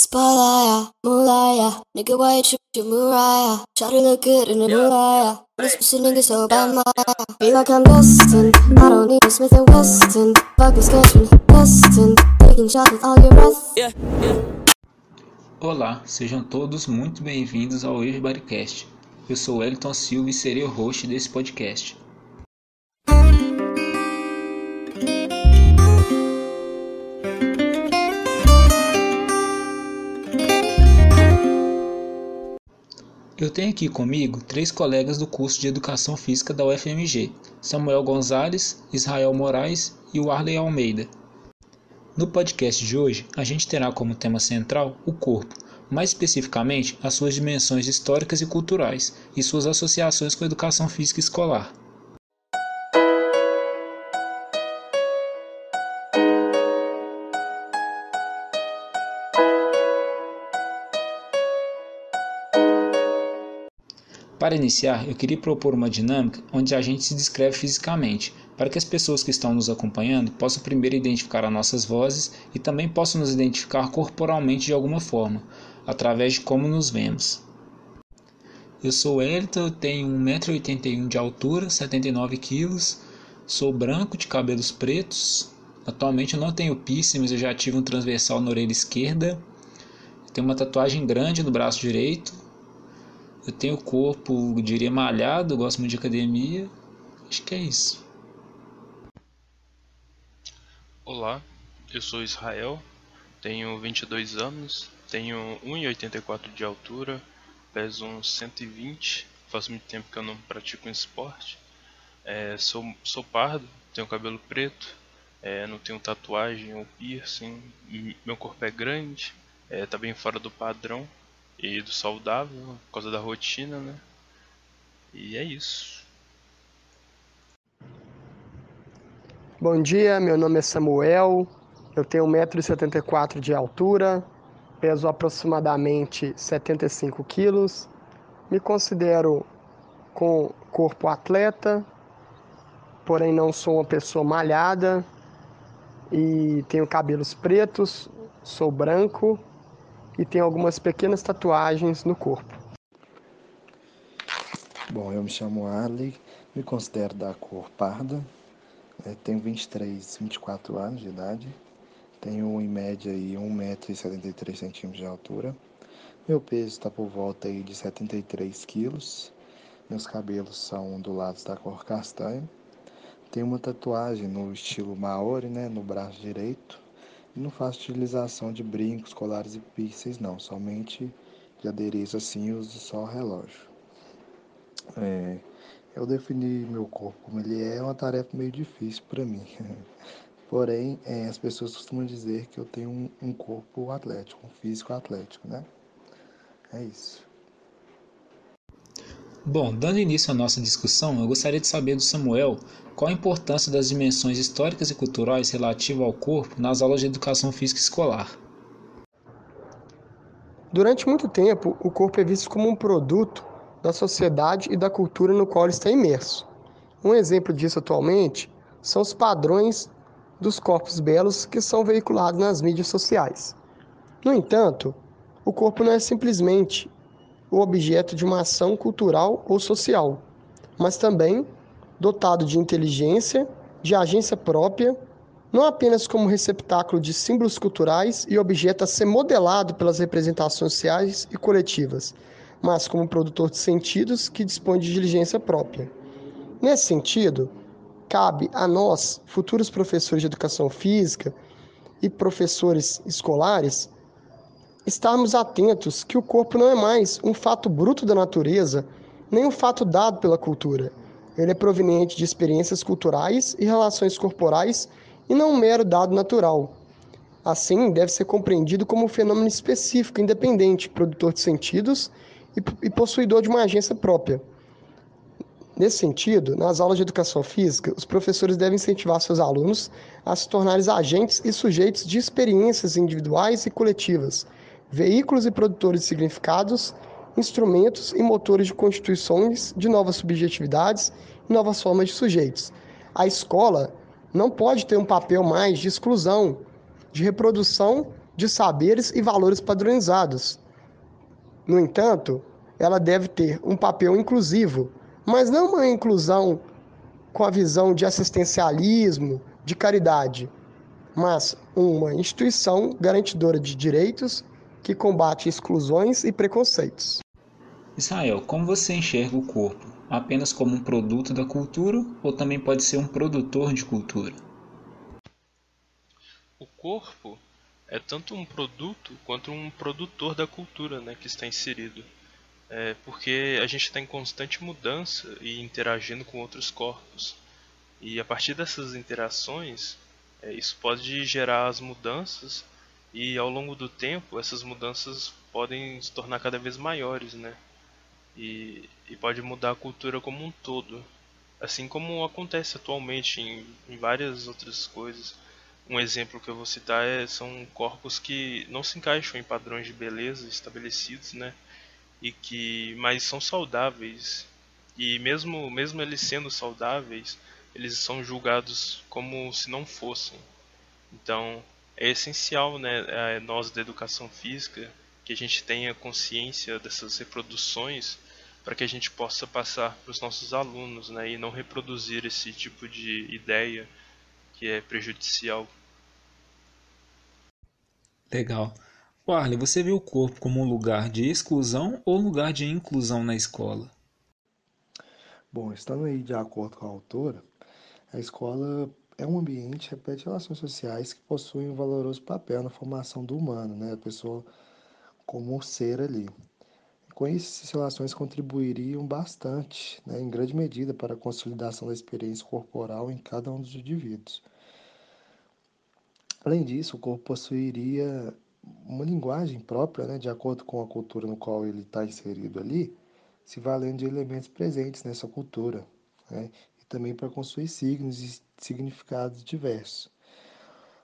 Spotlight, moonlight, nigga, why you trip to Mariah? Try to look good in the moonlight. This pussy nigga so bad, my Feel like I'm destined. I don't need a Smith and Weston. Fuck this country, destined. Taking shots with all your breath. Yeah, yeah. Olá, sejam todos muito bem-vindos ao Everybodycast. Eu sou Elton Silva e serei o host desse podcast. Eu tenho aqui comigo três colegas do curso de Educação Física da UFMG: Samuel Gonzalez, Israel Moraes e o Arley Almeida. No podcast de hoje, a gente terá como tema central o corpo, mais especificamente as suas dimensões históricas e culturais e suas associações com a educação física escolar. Para iniciar, eu queria propor uma dinâmica onde a gente se descreve fisicamente, para que as pessoas que estão nos acompanhando possam primeiro identificar as nossas vozes e também possam nos identificar corporalmente de alguma forma, através de como nos vemos. Eu sou Elton, tenho 1,81m de altura, 79kg, sou branco, de cabelos pretos. Atualmente eu não tenho piercing, mas eu já tive um transversal na orelha esquerda. Tenho uma tatuagem grande no braço direito, eu tenho o corpo, eu diria, malhado, gosto muito de academia. Acho que é isso. Olá, eu sou Israel, tenho 22 anos, tenho 1,84 de altura, peso uns 120, faz muito tempo que eu não pratico um esporte. É, sou, sou pardo, tenho cabelo preto, é, não tenho tatuagem ou piercing, meu corpo é grande, é, tá bem fora do padrão e do saudável, por causa da rotina, né? E é isso. Bom dia, meu nome é Samuel, eu tenho 1,74m de altura, peso aproximadamente 75 quilos, me considero com corpo atleta, porém não sou uma pessoa malhada. E tenho cabelos pretos, sou branco e tem algumas pequenas tatuagens no corpo. Bom, eu me chamo Arley, me considero da cor parda, é, tenho 23, 24 anos de idade, tenho em média 1,73m de altura, meu peso está por volta aí de 73 quilos, meus cabelos são ondulados da cor castanha, tenho uma tatuagem no estilo Maori, né, no braço direito, não faço utilização de brincos, colares e piercings, não. Somente de adereço assim uso só relógio. É, eu definir meu corpo como ele é é uma tarefa meio difícil para mim. Porém, é, as pessoas costumam dizer que eu tenho um, um corpo atlético, um físico atlético, né? É isso. Bom, dando início à nossa discussão, eu gostaria de saber do Samuel qual a importância das dimensões históricas e culturais relativas ao corpo nas aulas de educação física escolar. Durante muito tempo, o corpo é visto como um produto da sociedade e da cultura no qual ele está imerso. Um exemplo disso atualmente são os padrões dos corpos belos que são veiculados nas mídias sociais. No entanto, o corpo não é simplesmente o objeto de uma ação cultural ou social, mas também dotado de inteligência, de agência própria, não apenas como receptáculo de símbolos culturais e objeto a ser modelado pelas representações sociais e coletivas, mas como produtor de sentidos que dispõe de diligência própria. Nesse sentido, cabe a nós, futuros professores de educação física e professores escolares, estarmos atentos que o corpo não é mais um fato bruto da natureza, nem um fato dado pela cultura. Ele é proveniente de experiências culturais e relações corporais e não um mero dado natural. Assim, deve ser compreendido como um fenômeno específico, independente, produtor de sentidos e, e possuidor de uma agência própria. Nesse sentido, nas aulas de educação física, os professores devem incentivar seus alunos a se tornarem agentes e sujeitos de experiências individuais e coletivas, veículos e produtores de significados, instrumentos e motores de constituições de novas subjetividades e novas formas de sujeitos. A escola não pode ter um papel mais de exclusão, de reprodução de saberes e valores padronizados. No entanto, ela deve ter um papel inclusivo, mas não uma inclusão com a visão de assistencialismo, de caridade, mas uma instituição garantidora de direitos que combate exclusões e preconceitos. Israel, como você enxerga o corpo? Apenas como um produto da cultura ou também pode ser um produtor de cultura? O corpo é tanto um produto quanto um produtor da cultura né, que está inserido. É porque a gente está em constante mudança e interagindo com outros corpos. E a partir dessas interações, é, isso pode gerar as mudanças e ao longo do tempo essas mudanças podem se tornar cada vez maiores, né? E, e pode mudar a cultura como um todo, assim como acontece atualmente em, em várias outras coisas. Um exemplo que eu vou citar é, são corpos que não se encaixam em padrões de beleza estabelecidos, né? E que mas são saudáveis. E mesmo mesmo eles sendo saudáveis, eles são julgados como se não fossem. Então, é essencial, né, nós da educação física, que a gente tenha consciência dessas reproduções para que a gente possa passar para os nossos alunos, né, e não reproduzir esse tipo de ideia que é prejudicial Legal. Warley, você vê o corpo como um lugar de exclusão ou lugar de inclusão na escola? Bom, estando aí de acordo com a autora, a escola é um ambiente que repete relações sociais que possuem um valoroso papel na formação do humano, né? A pessoa como um ser ali. Com isso, essas relações contribuiriam bastante, né, em grande medida, para a consolidação da experiência corporal em cada um dos indivíduos. Além disso, o corpo possuiria uma linguagem própria, né, de acordo com a cultura no qual ele está inserido ali, se valendo de elementos presentes nessa cultura, né, também para construir signos e significados diversos.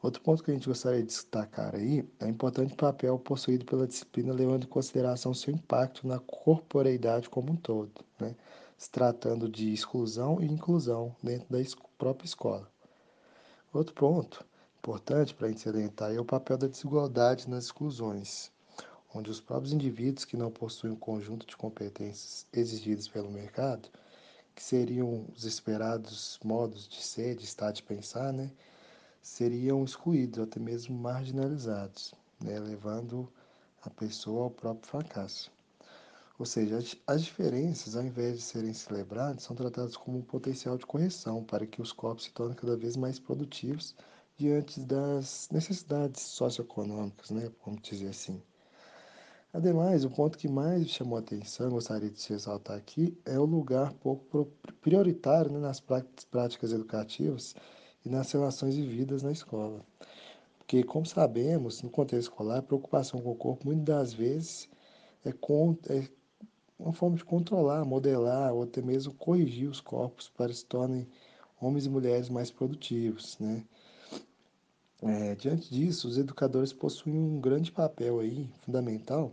Outro ponto que a gente gostaria de destacar aí é o importante papel possuído pela disciplina, levando em consideração seu impacto na corporeidade como um todo, né, se tratando de exclusão e inclusão dentro da própria escola. Outro ponto Importante para a gente salientar é o papel da desigualdade nas exclusões, onde os próprios indivíduos que não possuem um conjunto de competências exigidas pelo mercado, que seriam os esperados modos de ser, de estar, de pensar, né, seriam excluídos, até mesmo marginalizados, né, levando a pessoa ao próprio fracasso. Ou seja, as diferenças, ao invés de serem celebradas, são tratadas como um potencial de correção para que os corpos se tornem cada vez mais produtivos diante das necessidades socioeconômicas, né, vamos dizer assim. Ademais, o ponto que mais chamou a atenção, gostaria de ressaltar aqui, é o lugar pouco prioritário né, nas práticas educativas e nas relações vividas na escola. Porque, como sabemos, no contexto escolar, a preocupação com o corpo, muitas das vezes, é, com, é uma forma de controlar, modelar ou até mesmo corrigir os corpos para que se tornem homens e mulheres mais produtivos, né? É, diante disso, os educadores possuem um grande papel aí, fundamental,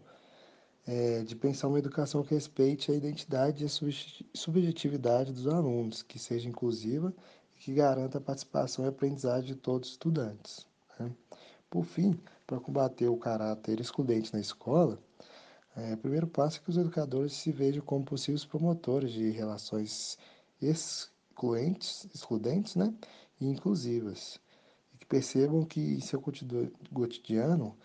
é, de pensar uma educação que respeite a identidade e a subjetividade dos alunos, que seja inclusiva e que garanta a participação e aprendizagem de todos os estudantes. Né? Por fim, para combater o caráter excludente na escola, é, o primeiro passo é que os educadores se vejam como possíveis promotores de relações excluentes, excludentes né? e inclusivas percebam que em seu cotidiano,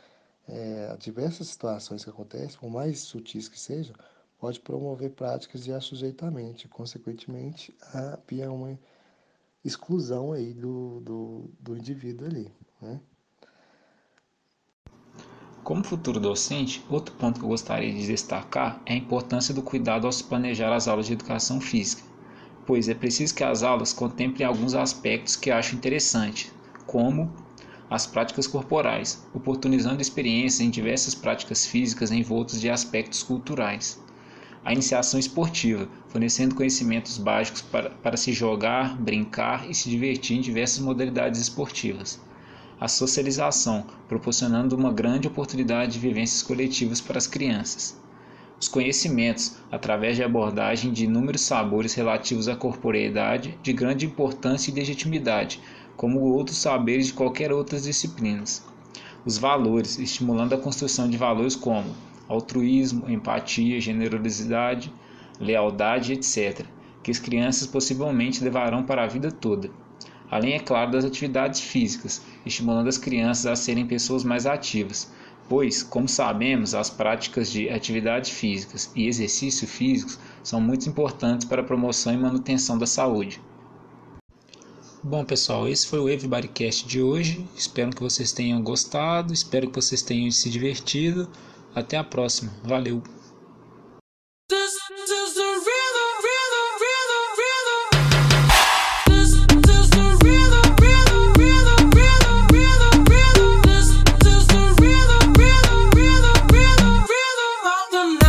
é, diversas situações que acontecem, por mais sutis que sejam, pode promover práticas de assujeitamento, consequentemente, havia uma exclusão aí do, do, do indivíduo ali, né? Como futuro docente, outro ponto que eu gostaria de destacar é a importância do cuidado ao se planejar as aulas de educação física, pois é preciso que as aulas contemplem alguns aspectos que acho interessantes, como as práticas corporais, oportunizando experiências em diversas práticas físicas envoltas de aspectos culturais. A iniciação esportiva, fornecendo conhecimentos básicos para, para se jogar, brincar e se divertir em diversas modalidades esportivas. A socialização, proporcionando uma grande oportunidade de vivências coletivas para as crianças. Os conhecimentos, através de abordagem de inúmeros sabores relativos à corporeidade, de grande importância e legitimidade, como outros saberes de qualquer outras disciplinas. os valores, estimulando a construção de valores como altruísmo, empatia, generosidade, lealdade, etc., que as crianças possivelmente levarão para a vida toda. Além, é claro, das atividades físicas, estimulando as crianças a serem pessoas mais ativas, pois, como sabemos, as práticas de atividades físicas e exercício físicos são muito importantes para a promoção e manutenção da saúde. Bom, pessoal, esse foi o Everybodycast de hoje. Espero que vocês tenham gostado, espero que vocês tenham se divertido. Até a próxima. Valeu!